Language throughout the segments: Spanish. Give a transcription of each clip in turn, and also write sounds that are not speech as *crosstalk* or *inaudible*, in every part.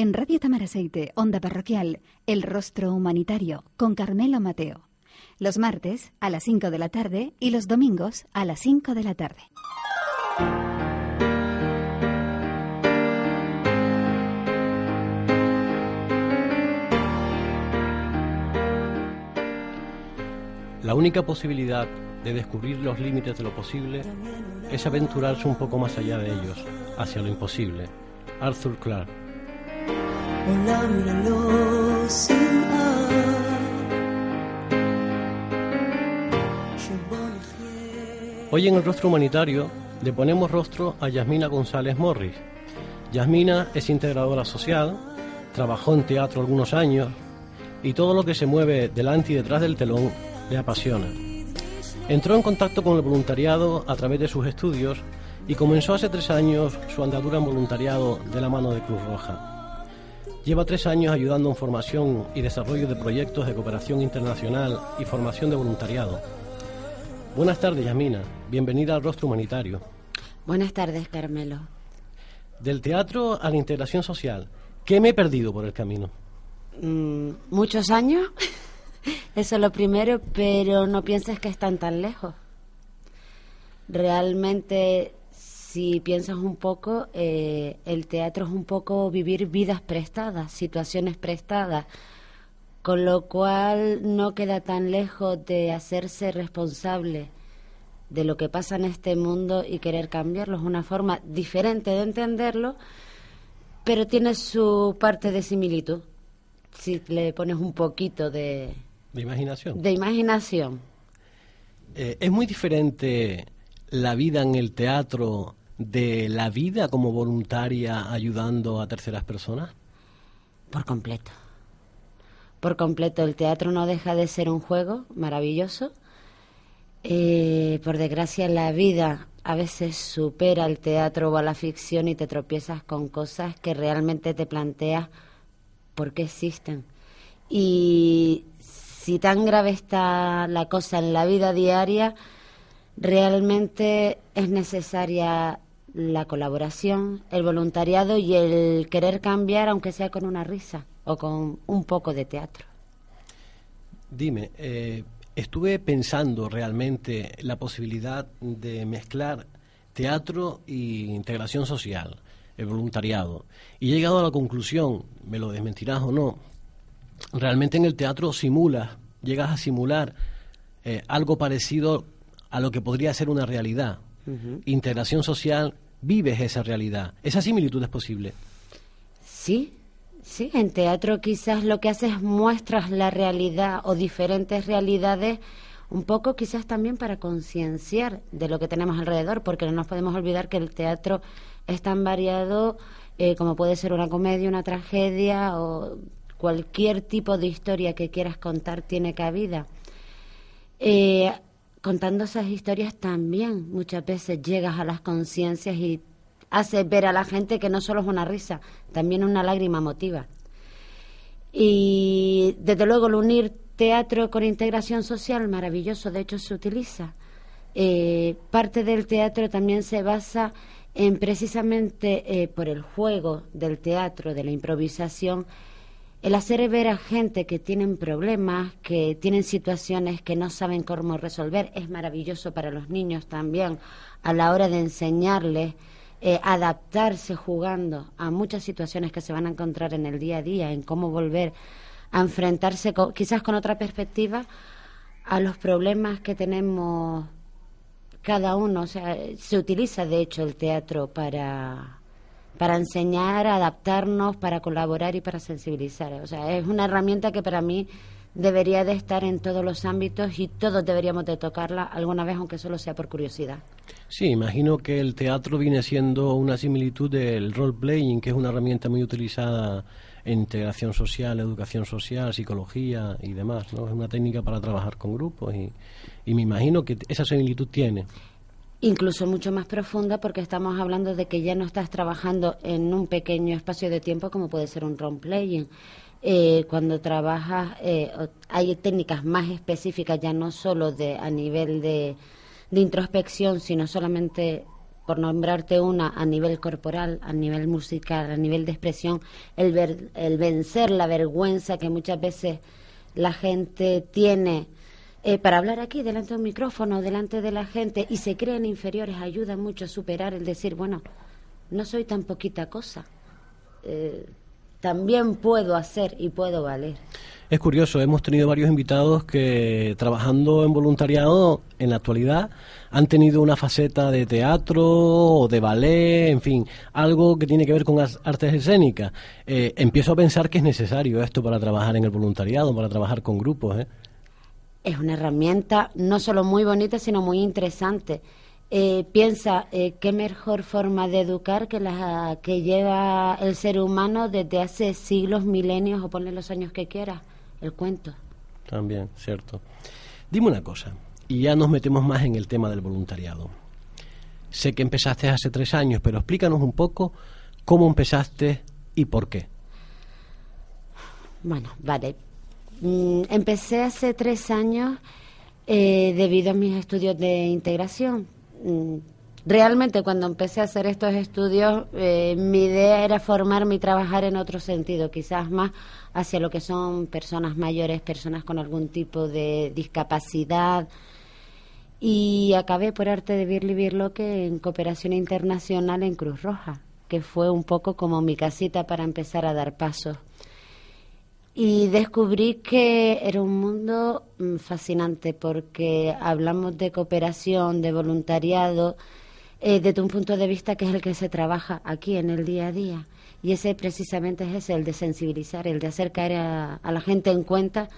En Radio Tamaraceite, Onda Parroquial, El Rostro Humanitario, con Carmelo Mateo. Los martes a las 5 de la tarde y los domingos a las 5 de la tarde. La única posibilidad de descubrir los límites de lo posible es aventurarse un poco más allá de ellos, hacia lo imposible. Arthur Clarke. Hoy en el rostro humanitario le ponemos rostro a Yasmina González Morris. Yasmina es integradora social, trabajó en teatro algunos años y todo lo que se mueve delante y detrás del telón le apasiona. Entró en contacto con el voluntariado a través de sus estudios y comenzó hace tres años su andadura en voluntariado de la mano de Cruz Roja. Lleva tres años ayudando en formación y desarrollo de proyectos de cooperación internacional y formación de voluntariado. Buenas tardes, Yamina. Bienvenida al Rostro Humanitario. Buenas tardes, Carmelo. Del teatro a la integración social, ¿qué me he perdido por el camino? Mm, Muchos años. *laughs* Eso es lo primero, pero no pienses que están tan lejos. Realmente, si piensas un poco, eh, el teatro es un poco vivir vidas prestadas, situaciones prestadas, con lo cual no queda tan lejos de hacerse responsable de lo que pasa en este mundo y querer cambiarlo. Es una forma diferente de entenderlo, pero tiene su parte de similitud. Si le pones un poquito de, De imaginación. de imaginación. Eh, ¿Es muy diferente la vida en el teatro de la vida como voluntaria ayudando a terceras personas? Por completo. Por completo. El teatro no deja de ser un juego maravilloso. Eh, por desgracia, la vida a veces supera el teatro o a la ficción y te tropiezas con cosas que realmente te planteas por qué existen. Y si tan grave está la cosa en la vida diaria, realmente es necesaria la colaboración, el voluntariado y el querer cambiar, aunque sea con una risa o con un poco de teatro. Dime, eh, estuve pensando realmente la posibilidad de mezclar teatro y integración social, el voluntariado, y he llegado a la conclusión, me lo desmentirás o no, realmente en el teatro simulas, llegas a simular eh, algo parecido a lo que podría ser una realidad. Integración social, vives esa realidad. Esa similitud es posible. Sí, sí, en teatro quizás lo que haces es muestras la realidad o diferentes realidades, un poco quizás también para concienciar de lo que tenemos alrededor, porque no nos podemos olvidar que el teatro es tan variado eh, como puede ser una comedia, una tragedia o cualquier tipo de historia que quieras contar tiene cabida. Eh, contando esas historias también muchas veces llegas a las conciencias y haces ver a la gente que no solo es una risa, también una lágrima motiva. Y desde luego el unir teatro con integración social, maravilloso, de hecho se utiliza. Eh, parte del teatro también se basa en precisamente eh, por el juego del teatro, de la improvisación, el hacer ver a gente que tienen problemas, que tienen situaciones que no saben cómo resolver, es maravilloso para los niños también a la hora de enseñarles eh, adaptarse jugando a muchas situaciones que se van a encontrar en el día a día, en cómo volver a enfrentarse quizás con otra perspectiva a los problemas que tenemos cada uno. O sea, se utiliza de hecho el teatro para para enseñar, adaptarnos, para colaborar y para sensibilizar. O sea, es una herramienta que para mí debería de estar en todos los ámbitos y todos deberíamos de tocarla alguna vez, aunque solo sea por curiosidad. Sí, imagino que el teatro viene siendo una similitud del role-playing, que es una herramienta muy utilizada en integración social, educación social, psicología y demás. ¿no? Es una técnica para trabajar con grupos y, y me imagino que esa similitud tiene. Incluso mucho más profunda porque estamos hablando de que ya no estás trabajando en un pequeño espacio de tiempo como puede ser un role-playing. Eh, cuando trabajas eh, hay técnicas más específicas ya no solo de a nivel de, de introspección sino solamente por nombrarte una, a nivel corporal, a nivel musical, a nivel de expresión, el, ver, el vencer la vergüenza que muchas veces la gente tiene eh, para hablar aquí delante de un micrófono, delante de la gente, y se creen inferiores, ayuda mucho a superar el decir, bueno, no soy tan poquita cosa. Eh, también puedo hacer y puedo valer. Es curioso, hemos tenido varios invitados que trabajando en voluntariado en la actualidad han tenido una faceta de teatro o de ballet, en fin, algo que tiene que ver con artes escénicas. Eh, empiezo a pensar que es necesario esto para trabajar en el voluntariado, para trabajar con grupos. ¿eh? Es una herramienta no solo muy bonita, sino muy interesante. Eh, piensa eh, qué mejor forma de educar que la que lleva el ser humano desde hace siglos, milenios o ponle los años que quiera, el cuento. También, cierto. Dime una cosa, y ya nos metemos más en el tema del voluntariado. Sé que empezaste hace tres años, pero explícanos un poco cómo empezaste y por qué. Bueno, vale. Mm, empecé hace tres años eh, debido a mis estudios de integración Mm, realmente cuando empecé a hacer estos estudios, eh, mi idea era formarme y trabajar en otro sentido, quizás más hacia lo que son personas mayores, personas con algún tipo de discapacidad. Y acabé por arte de vivir lo que en cooperación internacional en Cruz Roja, que fue un poco como mi casita para empezar a dar pasos y descubrí que era un mundo mm, fascinante porque hablamos de cooperación, de voluntariado, eh, desde un punto de vista que es el que se trabaja aquí en el día a día. Y ese precisamente es ese, el de sensibilizar, el de hacer caer a, a la gente en cuenta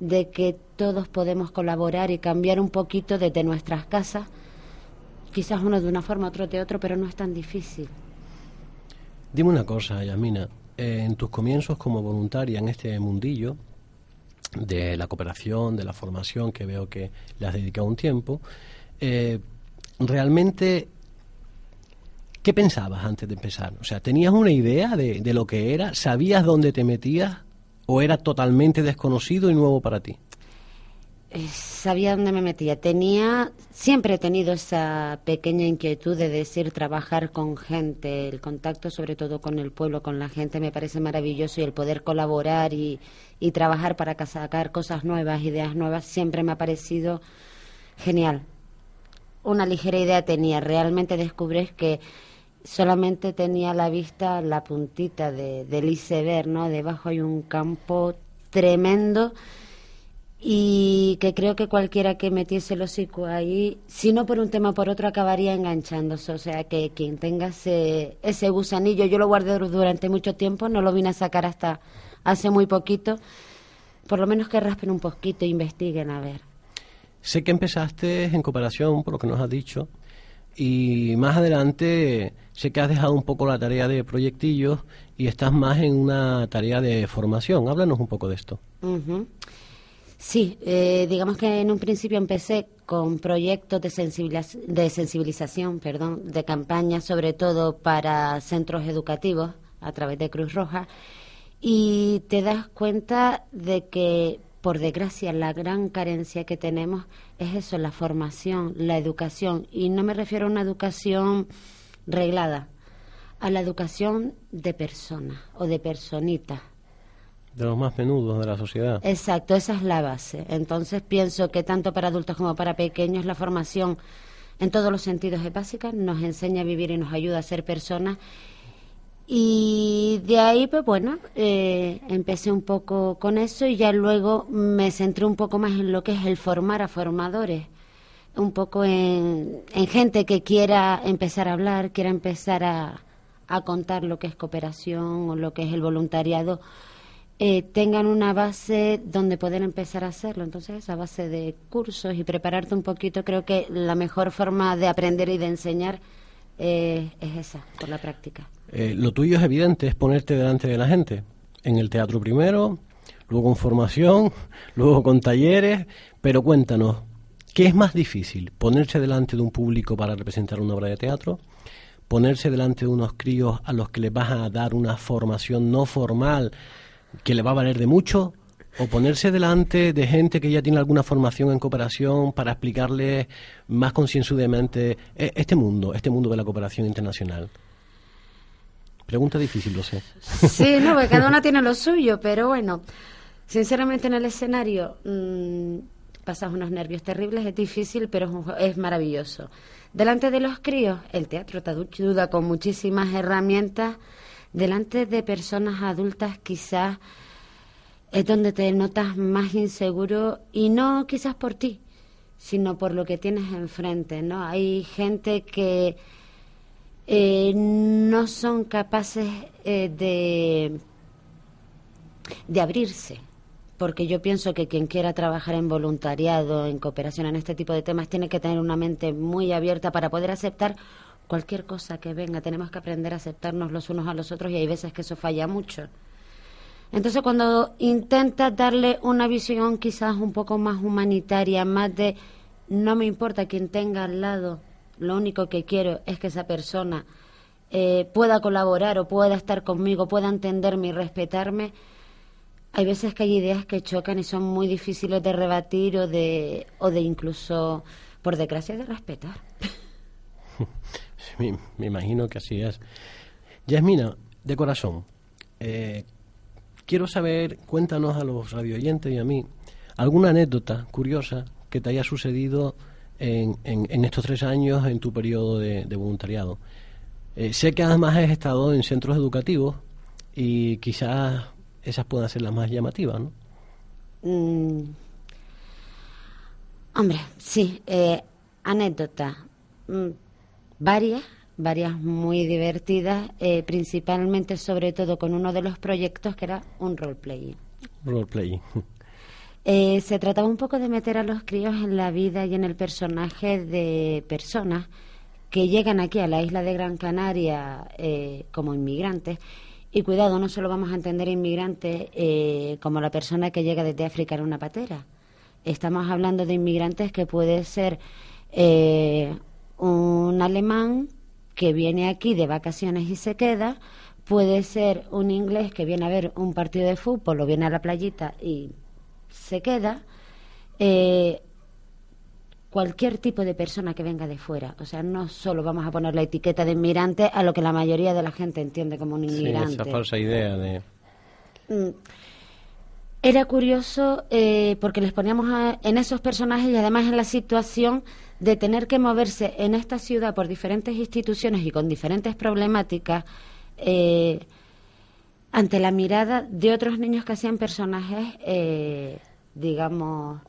de que todos podemos colaborar y cambiar un poquito desde nuestras casas, quizás uno de una forma, otro de otro, pero no es tan difícil. Dime una cosa, Yasmina, eh, en tus comienzos como voluntaria en este mundillo de la cooperación, de la formación, que veo que le has dedicado un tiempo, eh, realmente, ¿qué pensabas antes de empezar? O sea, ¿tenías una idea de, de lo que era? ¿Sabías dónde te metías? ¿O era totalmente desconocido y nuevo para ti? Eh, sabía dónde me metía. Tenía, siempre he tenido esa pequeña inquietud de decir trabajar con gente, el contacto sobre todo con el pueblo, con la gente, me parece maravilloso y el poder colaborar y, trabajar para sacar cosas nuevas, ideas nuevas, siempre me ha parecido genial. Una ligera idea tenía, realmente descubrí que solamente tenía a la vista la puntita de, del iceberg, ¿no? Debajo hay un campo tremendo y que creo que cualquiera que metiese el hocico ahí, si no por un tema por otro, acabaría enganchándose. O sea, que quien tenga ese, ese gusanillo, yo lo guardé durante mucho tiempo, no lo vine a sacar hasta hace muy poquito, por lo menos que raspen un poquito e investiguen a ver. Sé que empezaste en cooperación, por lo que nos has dicho, y más adelante sé que has dejado un poco la tarea de proyectillos y estás más en una tarea de formación. Háblanos un poco de esto. Sí, eh, digamos que en un principio empecé con proyectos de, de sensibilización, perdón, de campaña, sobre todo para centros educativos a través de Cruz Roja, y te das cuenta de que, por desgracia, la gran carencia que tenemos es eso, la formación, la educación, y no me refiero a una educación reglada, a la educación de persona o de personita de los más menudos de la sociedad. Exacto, esa es la base. Entonces pienso que tanto para adultos como para pequeños la formación en todos los sentidos es básica, nos enseña a vivir y nos ayuda a ser personas. Y de ahí, pues bueno, eh, empecé un poco con eso y ya luego me centré un poco más en lo que es el formar a formadores, un poco en, en gente que quiera empezar a hablar, quiera empezar a, a contar lo que es cooperación o lo que es el voluntariado eh, tengan una base donde poder empezar a hacerlo. Entonces, esa base de cursos y prepararte un poquito, creo que la mejor forma de aprender y de enseñar eh, es esa, por la práctica. Eh, lo tuyo es evidente, es ponerte delante de la gente. En el teatro primero, luego con formación, *laughs* luego con talleres, pero cuéntanos, ¿qué es más difícil? ¿Ponerse delante de un público para representar una obra de teatro? ¿Ponerse delante de unos críos a los que les vas a dar una formación no formal que le va a valer de mucho o ponerse delante de gente que ya tiene alguna formación en cooperación para explicarle más concienzudamente eh, este mundo, este mundo de la cooperación internacional? Pregunta difícil, lo sé. Sí, no, porque cada una *laughs* tiene lo suyo, pero bueno, sinceramente en el escenario mmm, pasas unos nervios terribles, es difícil, pero es, maravilloso. Delante de los críos, el teatro te ayuda con muchísimas herramientas. Delante de personas adultas, quizás es donde te notas más inseguro y no quizás por ti, sino por lo que tienes enfrente, ¿no? Hay gente que eh, no son capaces eh, de, de abrirse, porque yo pienso que quien quiera trabajar en voluntariado, en cooperación, en este tipo de temas, tiene que tener una mente muy abierta para poder aceptar cualquier cosa que venga. Tenemos que aprender a aceptarnos los unos a los otros y hay veces que eso falla mucho. Entonces, cuando intentas darle una visión quizás un poco más humanitaria, más de no me importa quien tenga al lado, lo único que quiero es que esa persona eh, pueda colaborar o pueda estar conmigo, pueda entenderme y respetarme, hay veces que hay ideas que chocan y son muy difíciles de rebatir o de, o de incluso, por desgracia, de respetar. *laughs* *laughs* me, imagino que así es. Yasmina, de corazón, eh, quiero saber, cuéntanos a los radioyentes y a mí, alguna anécdota curiosa que te haya sucedido en, en, estos tres años en tu periodo de, voluntariado. Eh, sé que además has estado en centros educativos y quizás esas puedan ser las más llamativas, ¿no? Mm. Hombre, sí, eh, anécdota. Varias, varias muy divertidas, eh, principalmente sobre todo con uno de los proyectos que era un roleplay. Roleplay. Eh, se trataba un poco de meter a los críos en la vida y en el personaje de personas que llegan aquí a la isla de Gran Canaria eh, como inmigrantes. Y cuidado, no solo vamos a entender inmigrantes eh, como la persona que llega desde África en una patera. Estamos hablando de inmigrantes que puede ser un alemán que viene aquí de vacaciones y se queda, puede ser un inglés que viene a ver un partido de fútbol o viene a la playita y se queda, eh, cualquier tipo de persona que venga de fuera. O sea, no solo vamos a poner la etiqueta de inmigrante a lo que la mayoría de la gente entiende como un inmigrante. Sí, esa falsa idea de... Mm. Era curioso eh, porque les poníamos en esos personajes y además en la situación de tener que moverse en esta ciudad por diferentes instituciones y con diferentes problemáticas eh, ante la mirada de otros niños que hacían personajes, eh, digamos,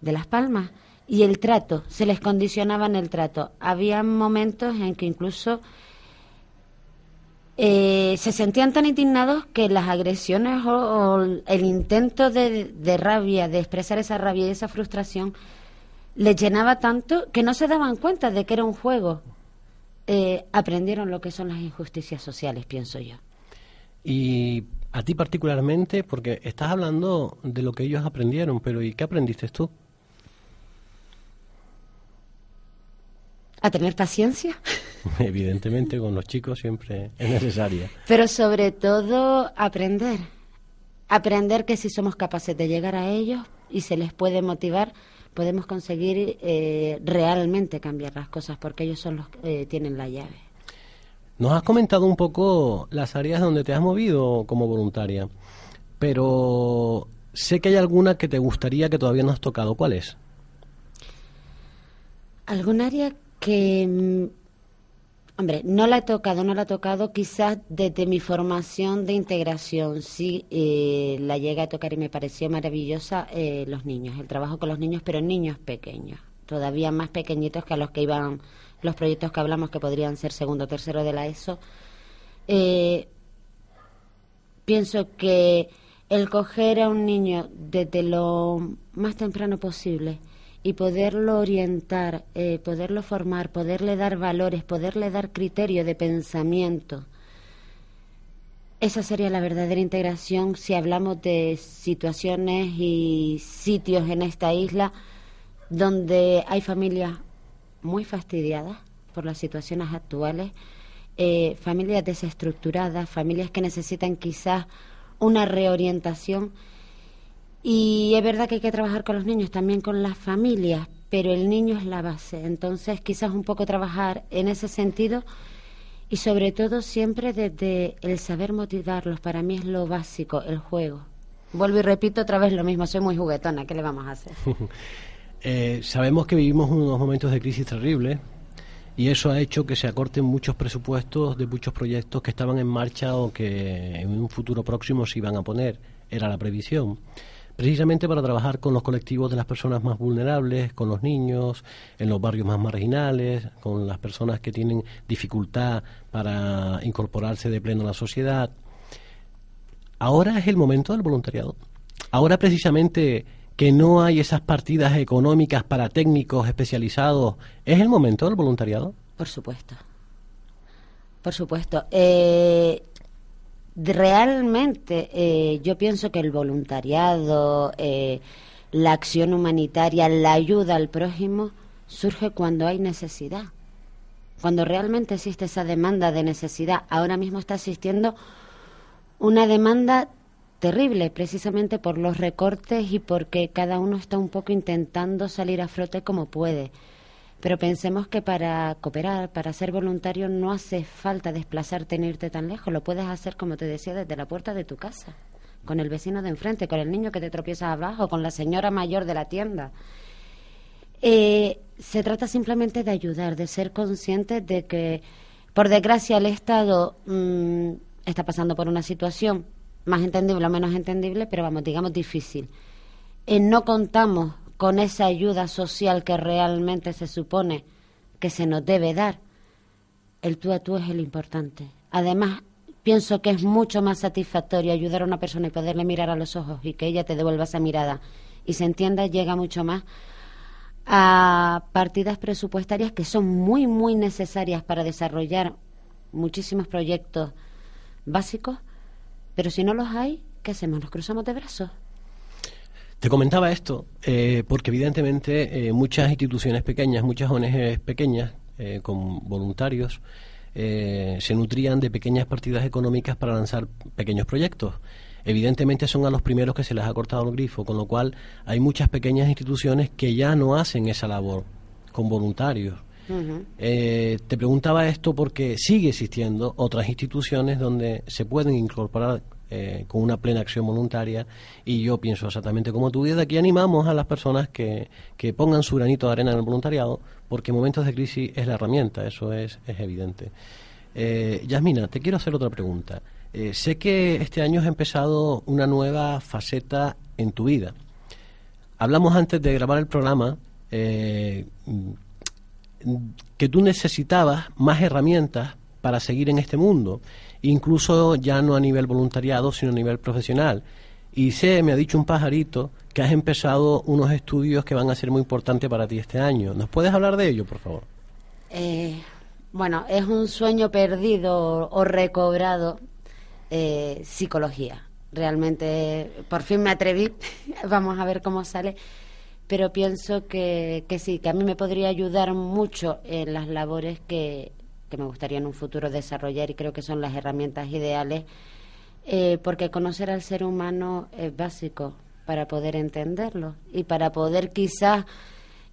de Las Palmas. Y el trato, se les condicionaba en el trato. Había momentos en que incluso eh, se sentían tan indignados que las agresiones o, el intento de, de, rabia, de expresar esa rabia y esa frustración, les llenaba tanto que no se daban cuenta de que era un juego. Eh, aprendieron lo que son las injusticias sociales, pienso yo. Y a ti particularmente, porque estás hablando de lo que ellos aprendieron, pero ¿y qué aprendiste tú? A tener paciencia. *laughs* *laughs* Evidentemente, con los chicos siempre es necesaria. Pero sobre todo aprender. Aprender que si somos capaces de llegar a ellos y se les puede motivar, podemos conseguir eh, realmente cambiar las cosas, porque ellos son los que eh, tienen la llave. Nos has comentado un poco las áreas donde te has movido como voluntaria, pero sé que hay alguna que te gustaría que todavía no has tocado. ¿Cuál es? ¿Algún área que mm, Hombre, no la he tocado, no la he tocado quizás desde mi formación de integración. Sí, eh, la llegué a tocar y me pareció maravillosa eh, los niños, el trabajo con los niños, pero niños pequeños, todavía más pequeñitos que a los que iban los proyectos que hablamos que podrían ser segundo o tercero de la ESO. Eh, pienso que el coger a un niño desde lo más temprano posible, y poderlo orientar, eh, poderlo formar, poderle dar valores, poderle dar criterio de pensamiento. Esa sería la verdadera integración si hablamos de situaciones y sitios en esta isla donde hay familias muy fastidiadas por las situaciones actuales, eh, familias desestructuradas, familias que necesitan quizás una reorientación Y es verdad que hay que trabajar con los niños, también con las familias, pero el niño es la base. Entonces, quizás un poco trabajar en ese sentido y sobre todo siempre desde el saber motivarlos. Para mí es lo básico, el juego. Vuelvo y repito otra vez lo mismo, soy muy juguetona, ¿qué le vamos a hacer? *laughs* Eh, sabemos que vivimos unos momentos de crisis terribles y eso ha hecho que se acorten muchos presupuestos de muchos proyectos que estaban en marcha o que en un futuro próximo se iban a poner, era la previsión precisamente para trabajar con los colectivos de las personas más vulnerables, con los niños, en los barrios más marginales, con las personas que tienen dificultad para incorporarse de pleno a la sociedad. Ahora es el momento del voluntariado. Ahora precisamente que no hay esas partidas económicas para técnicos especializados, ¿es el momento del voluntariado? Por supuesto. Por supuesto. Eh, realmente eh, yo pienso que el voluntariado, eh, la acción humanitaria, la ayuda al prójimo surge cuando hay necesidad. Cuando realmente existe esa demanda de necesidad. Ahora mismo está existiendo una demanda terrible precisamente por los recortes y porque cada uno está un poco intentando salir a flote como puede. Pero pensemos que para cooperar, para ser voluntario, no hace falta desplazarte ni irte tan lejos. Lo puedes hacer, como te decía, desde la puerta de tu casa, con el vecino de enfrente, con el niño que te tropieza abajo, con la señora mayor de la tienda. Eh, se trata simplemente de ayudar, de ser conscientes de que, por desgracia, el Estado mm, está pasando por una situación más entendible o menos entendible, pero vamos, digamos difícil. Eh, no contamos con esa ayuda social que realmente se supone que se nos debe dar, el tú a tú es el importante. Además, pienso que es mucho más satisfactorio ayudar a una persona y poderle mirar a los ojos y que ella te devuelva esa mirada y se entienda, llega mucho más a partidas presupuestarias que son muy, muy necesarias para desarrollar muchísimos proyectos básicos, pero si no los hay, ¿qué hacemos? ¿Nos cruzamos de brazos? Te comentaba esto eh, porque evidentemente eh, muchas instituciones pequeñas, muchas ONGs pequeñas eh, con voluntarios se nutrían de pequeñas partidas económicas para lanzar pequeños proyectos. Evidentemente son a los primeros que se les ha cortado el grifo, con lo cual hay muchas pequeñas instituciones que ya no hacen esa labor con voluntarios. te preguntaba esto porque sigue existiendo otras instituciones donde se pueden incorporar eh, con una plena acción voluntaria y yo pienso exactamente como tú y desde aquí animamos a las personas que, que pongan su granito de arena en el voluntariado porque en momentos de crisis es la herramienta, eso es, es evidente. Eh, Yasmina, te quiero hacer otra pregunta. Eh, sé que este año has empezado una nueva faceta en tu vida. Hablamos antes de grabar el programa que tú necesitabas más herramientas para seguir en este mundo incluso ya no a nivel voluntariado, sino a nivel profesional. Y sé, me ha dicho un pajarito, que has empezado unos estudios que van a ser muy importantes para ti este año. ¿Nos puedes hablar de ello, por favor? Eh, bueno, es un sueño perdido o recobrado, eh, psicología. Realmente, por fin me atreví, *laughs* vamos a ver cómo sale, pero pienso que, que sí, que a mí me podría ayudar mucho en las labores que, que me gustaría en un futuro desarrollar y creo que son las herramientas ideales, eh, porque conocer al ser humano es básico para poder entenderlo y para poder quizás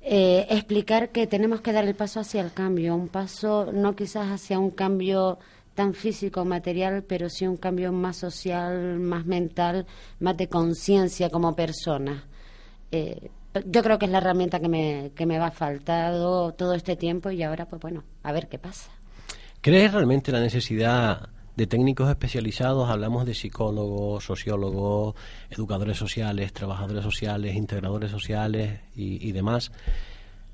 eh, explicar que tenemos que dar el paso hacia el cambio, un paso no quizás hacia un cambio tan físico, material, pero sí un cambio más social, más mental, más de conciencia como persona. Eh, yo creo que es la herramienta que me, que me va faltado todo este tiempo y ahora, pues bueno, a ver qué pasa. ¿Crees realmente la necesidad de técnicos especializados? Hablamos de psicólogos, sociólogos, educadores sociales, trabajadores sociales, integradores sociales y, demás,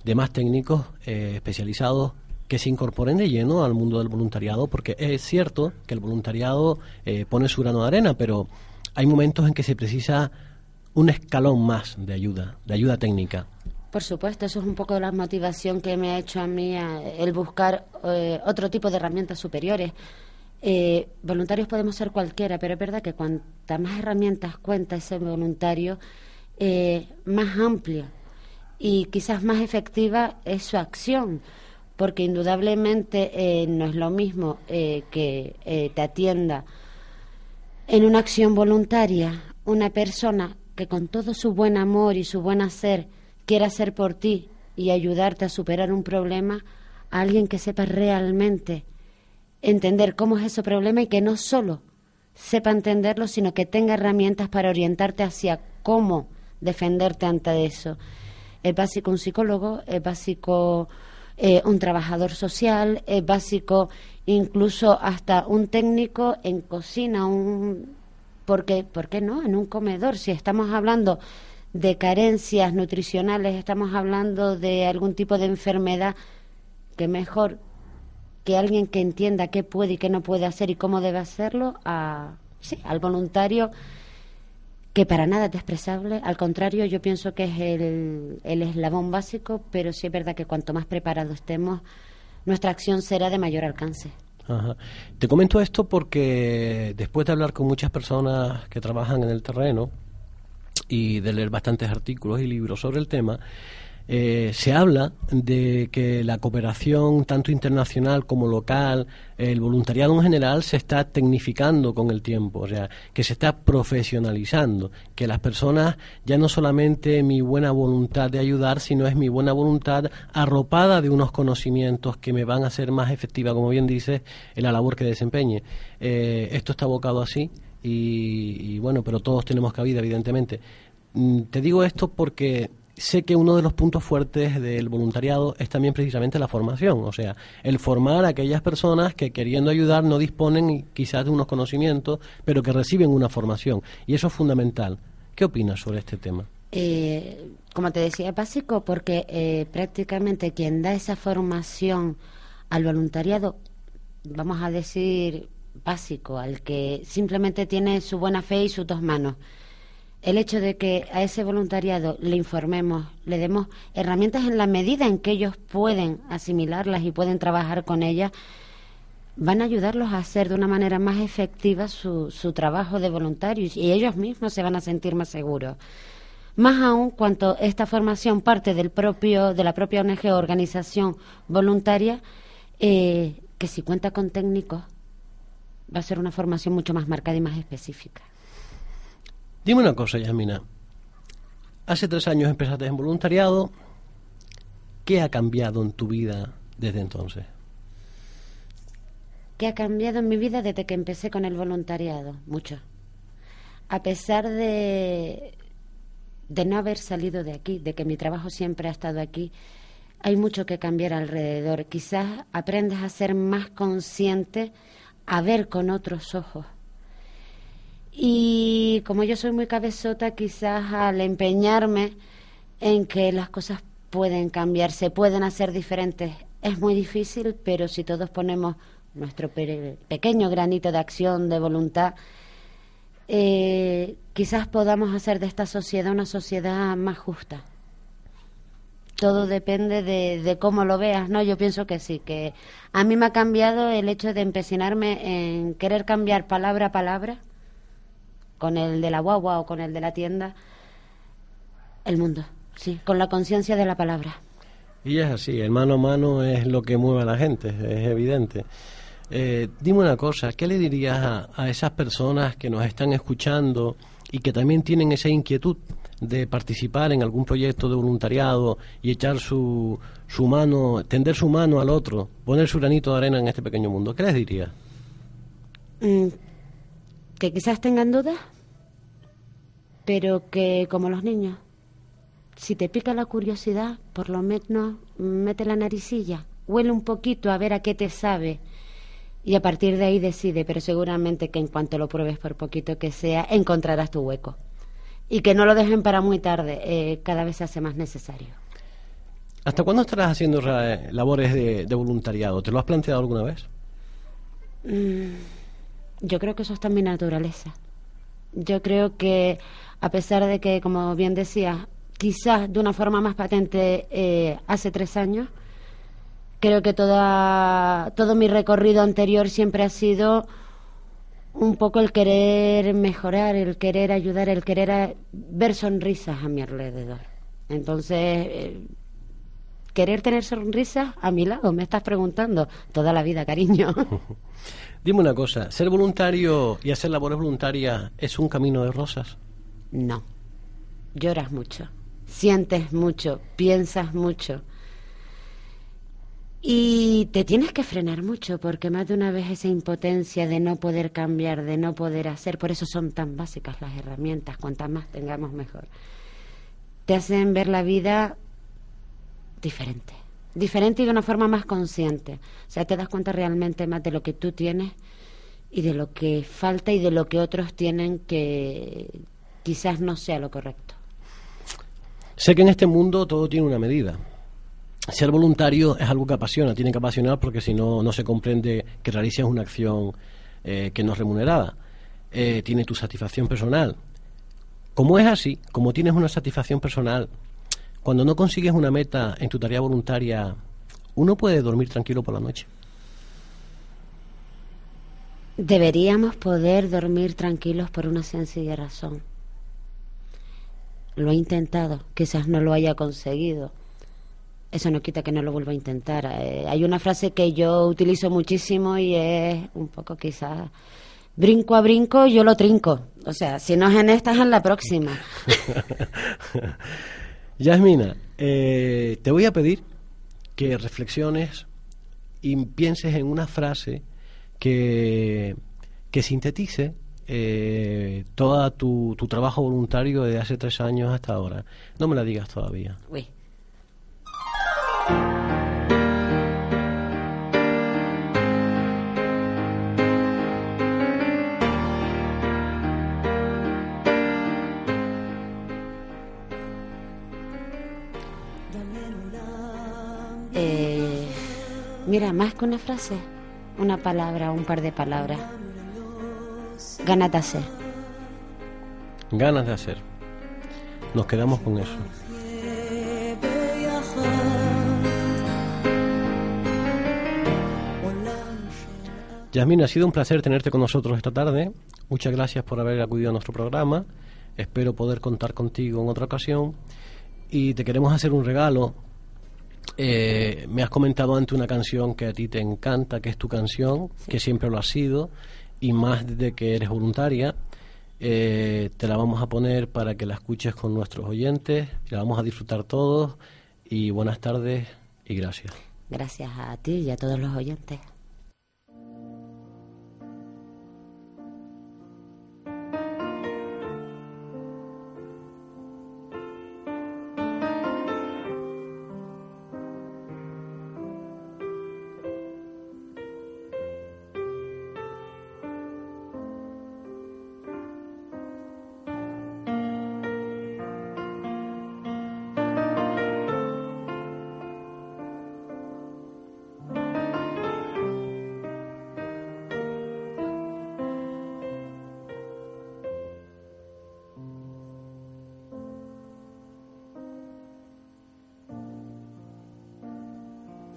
demás técnicos eh, especializados que se incorporen de lleno al mundo del voluntariado, porque es cierto que el voluntariado eh, pone su grano de arena, pero hay momentos en que se precisa un escalón más de ayuda, de ayuda técnica. Por supuesto, eso es un poco la motivación que me ha hecho a mí el buscar eh, otro tipo de herramientas superiores. Eh, voluntarios podemos ser cualquiera, pero es verdad que cuantas más herramientas cuenta ese voluntario, eh, más amplia y quizás más efectiva es su acción, porque indudablemente no es lo mismo que te atienda en una acción voluntaria una persona que con todo su buen amor y su buen hacer quiera hacer por ti y ayudarte a superar un problema, a alguien que sepa realmente entender cómo es ese problema y que no solo sepa entenderlo, sino que tenga herramientas para orientarte hacia cómo defenderte ante eso. Es básico un psicólogo, es básico eh, un trabajador social, es básico incluso hasta un técnico en cocina, un porque, ¿por qué no? En un comedor, si estamos hablando de carencias nutricionales, estamos hablando de algún tipo de enfermedad, que mejor que alguien que entienda qué puede y qué no puede hacer y cómo debe hacerlo, a, sí, al voluntario que para nada es despreciable, al contrario, yo pienso que es el, el eslabón básico, pero sí es verdad que cuanto más preparados estemos, nuestra acción será de mayor alcance. Te comento esto porque después de hablar con muchas personas que trabajan en el terreno y de leer bastantes artículos y libros sobre el tema, eh, se habla de que la cooperación tanto internacional como local, el voluntariado en general se está tecnificando con el tiempo, o sea, que se está profesionalizando, que las personas ya no solamente mi buena voluntad de ayudar, sino es mi buena voluntad arropada de unos conocimientos que me van a hacer más efectiva, como bien dices, en la labor que desempeñe. Eh, esto está abocado así y, y bueno, pero todos tenemos cabida, evidentemente. Mm, te digo esto porque sé que uno de los puntos fuertes del voluntariado es también precisamente la formación, o sea, el formar a aquellas personas que queriendo ayudar no disponen quizás de unos conocimientos, pero que reciben una formación. Y eso es fundamental. ¿Qué opinas sobre este tema? Eh, como te decía, es básico porque eh, prácticamente quien da esa formación al voluntariado, vamos a decir básico, al que simplemente tiene su buena fe y sus dos manos el hecho de que a ese voluntariado le informemos, le demos herramientas en la medida en que ellos pueden asimilarlas y pueden trabajar con ellas, van a ayudarlos a hacer de una manera más efectiva su, su trabajo de voluntarios y ellos mismos se van a sentir más seguros. Más aún cuanto esta formación parte del propio, de la propia ONG organización voluntaria, eh, que si cuenta con técnicos, va a ser una formación mucho más marcada y más específica. Dime una cosa, Yasmina. Hace tres años empezaste en voluntariado. ¿Qué ha cambiado en tu vida desde entonces? ¿Qué ha cambiado en mi vida desde que empecé con el voluntariado? Mucho. A pesar de, de no haber salido de aquí, de que mi trabajo siempre ha estado aquí, hay mucho que cambiar alrededor. Quizás aprendes a ser más consciente, a ver con otros ojos y como yo soy muy cabezota, quizás al empeñarme en que las cosas pueden cambiar, se pueden hacer diferentes, es muy difícil, pero si todos ponemos nuestro pequeño granito de acción, de voluntad, eh, quizás podamos hacer de esta sociedad una sociedad más justa. Todo depende de, de, cómo lo veas, ¿no? Yo pienso que sí, que a mí me ha cambiado el hecho de empecinarme en querer cambiar palabra a palabra con el de la guagua o con el de la tienda, el mundo, sí, con la conciencia de la palabra. Y es así, el mano a mano es lo que mueve a la gente, es evidente. Eh, dime una cosa, ¿qué le dirías a, esas personas que nos están escuchando y que también tienen esa inquietud de participar en algún proyecto de voluntariado y echar su, su mano, tender su mano al otro, poner su granito de arena en este pequeño mundo? ¿Qué les dirías? Mm, que quizás tengan dudas, pero que como los niños, si te pica la curiosidad, por lo menos mete la naricilla, huele un poquito a ver a qué te sabe y a partir de ahí decide, pero seguramente que en cuanto lo pruebes por poquito que sea, encontrarás tu hueco. Y que no lo dejen para muy tarde, eh, cada vez se hace más necesario. ¿Hasta cuándo estarás haciendo labores de, voluntariado? ¿Te lo has planteado alguna vez? Mm, yo creo que eso está en mi naturaleza. Yo creo que, a pesar de que, como bien decía, quizás de una forma más patente eh, hace tres años, creo que toda, todo mi recorrido anterior siempre ha sido un poco el querer mejorar, el querer ayudar, el querer ver sonrisas a mi alrededor. Entonces, eh, querer tener sonrisas a mi lado, me estás preguntando toda la vida, cariño. *laughs* Dime una cosa, ¿ser voluntario y hacer labores voluntarias es un camino de rosas? No. lloras mucho, sientes mucho, piensas mucho. Y te tienes que frenar mucho porque más de una vez esa impotencia de no poder cambiar, de no poder hacer, por eso son tan básicas las herramientas, cuantas más tengamos mejor, te hacen ver la vida diferente, diferente y de una forma más consciente. O sea, te das cuenta realmente más de lo que tú tienes y de lo que falta y de lo que otros tienen que quizás no sea lo correcto. Sé que en este mundo todo tiene una medida ser voluntario es algo que apasiona, tiene que apasionar porque si no, no se comprende que realices una acción eh, que no es remunerada. Eh, tiene tu satisfacción personal. Como es así, como tienes una satisfacción personal, cuando no consigues una meta en tu tarea voluntaria, uno puede dormir tranquilo por la noche. Deberíamos poder dormir tranquilos por una sencilla razón. Lo he intentado, quizás no lo haya conseguido eso no quita que no lo vuelva a intentar. Eh, hay una frase que yo utilizo muchísimo y es un poco quizás brinco a brinco, yo lo trinco. O sea, si no es en esta, es en la próxima. *laughs* Yasmina, eh, te voy a pedir que reflexiones y pienses en una frase que, que sintetice eh, todo tu, tu trabajo voluntario desde hace tres años hasta ahora. No me la digas todavía. Uy. Eh, mira, más que una frase, una palabra, un par de palabras. Ganas de hacer. Ganas de hacer. Nos quedamos con eso. Yasmina, ha sido un placer tenerte con nosotros esta tarde. Muchas gracias por haber acudido a nuestro programa. Espero poder contar contigo en otra ocasión. Y te queremos hacer un regalo. Eh, me has comentado antes una canción que a ti te encanta, que es tu canción, que siempre lo ha sido, y más desde que eres voluntaria. Eh, te la vamos a poner para que la escuches con nuestros oyentes, la vamos a disfrutar todos. Y buenas tardes y gracias. Gracias a ti y a todos los oyentes.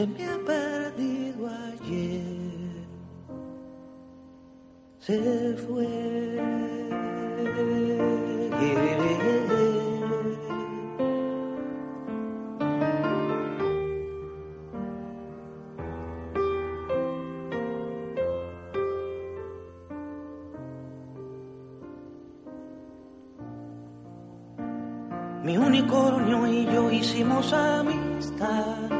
Se me ha perdido ayer, se fue. Mi unicornio y yo hicimos amistad.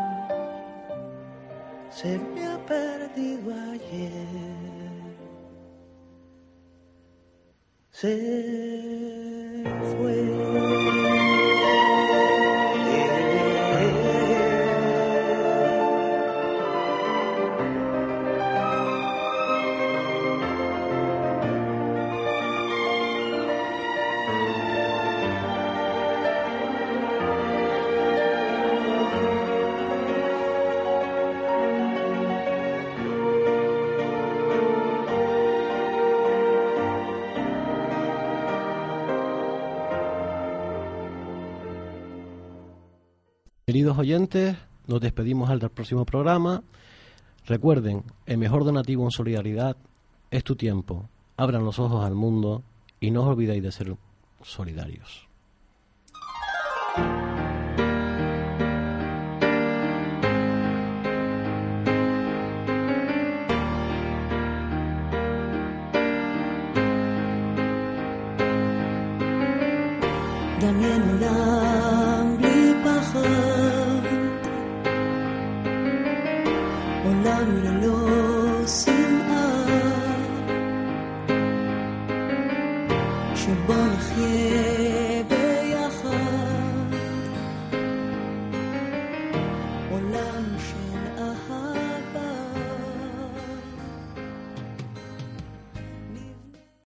se me ha perdido ayer. Se Queridos oyentes, nos despedimos al próximo programa. Recuerden, el mejor donativo en solidaridad es tu tiempo. Abran los ojos al mundo y no os olvidéis de ser solidarios.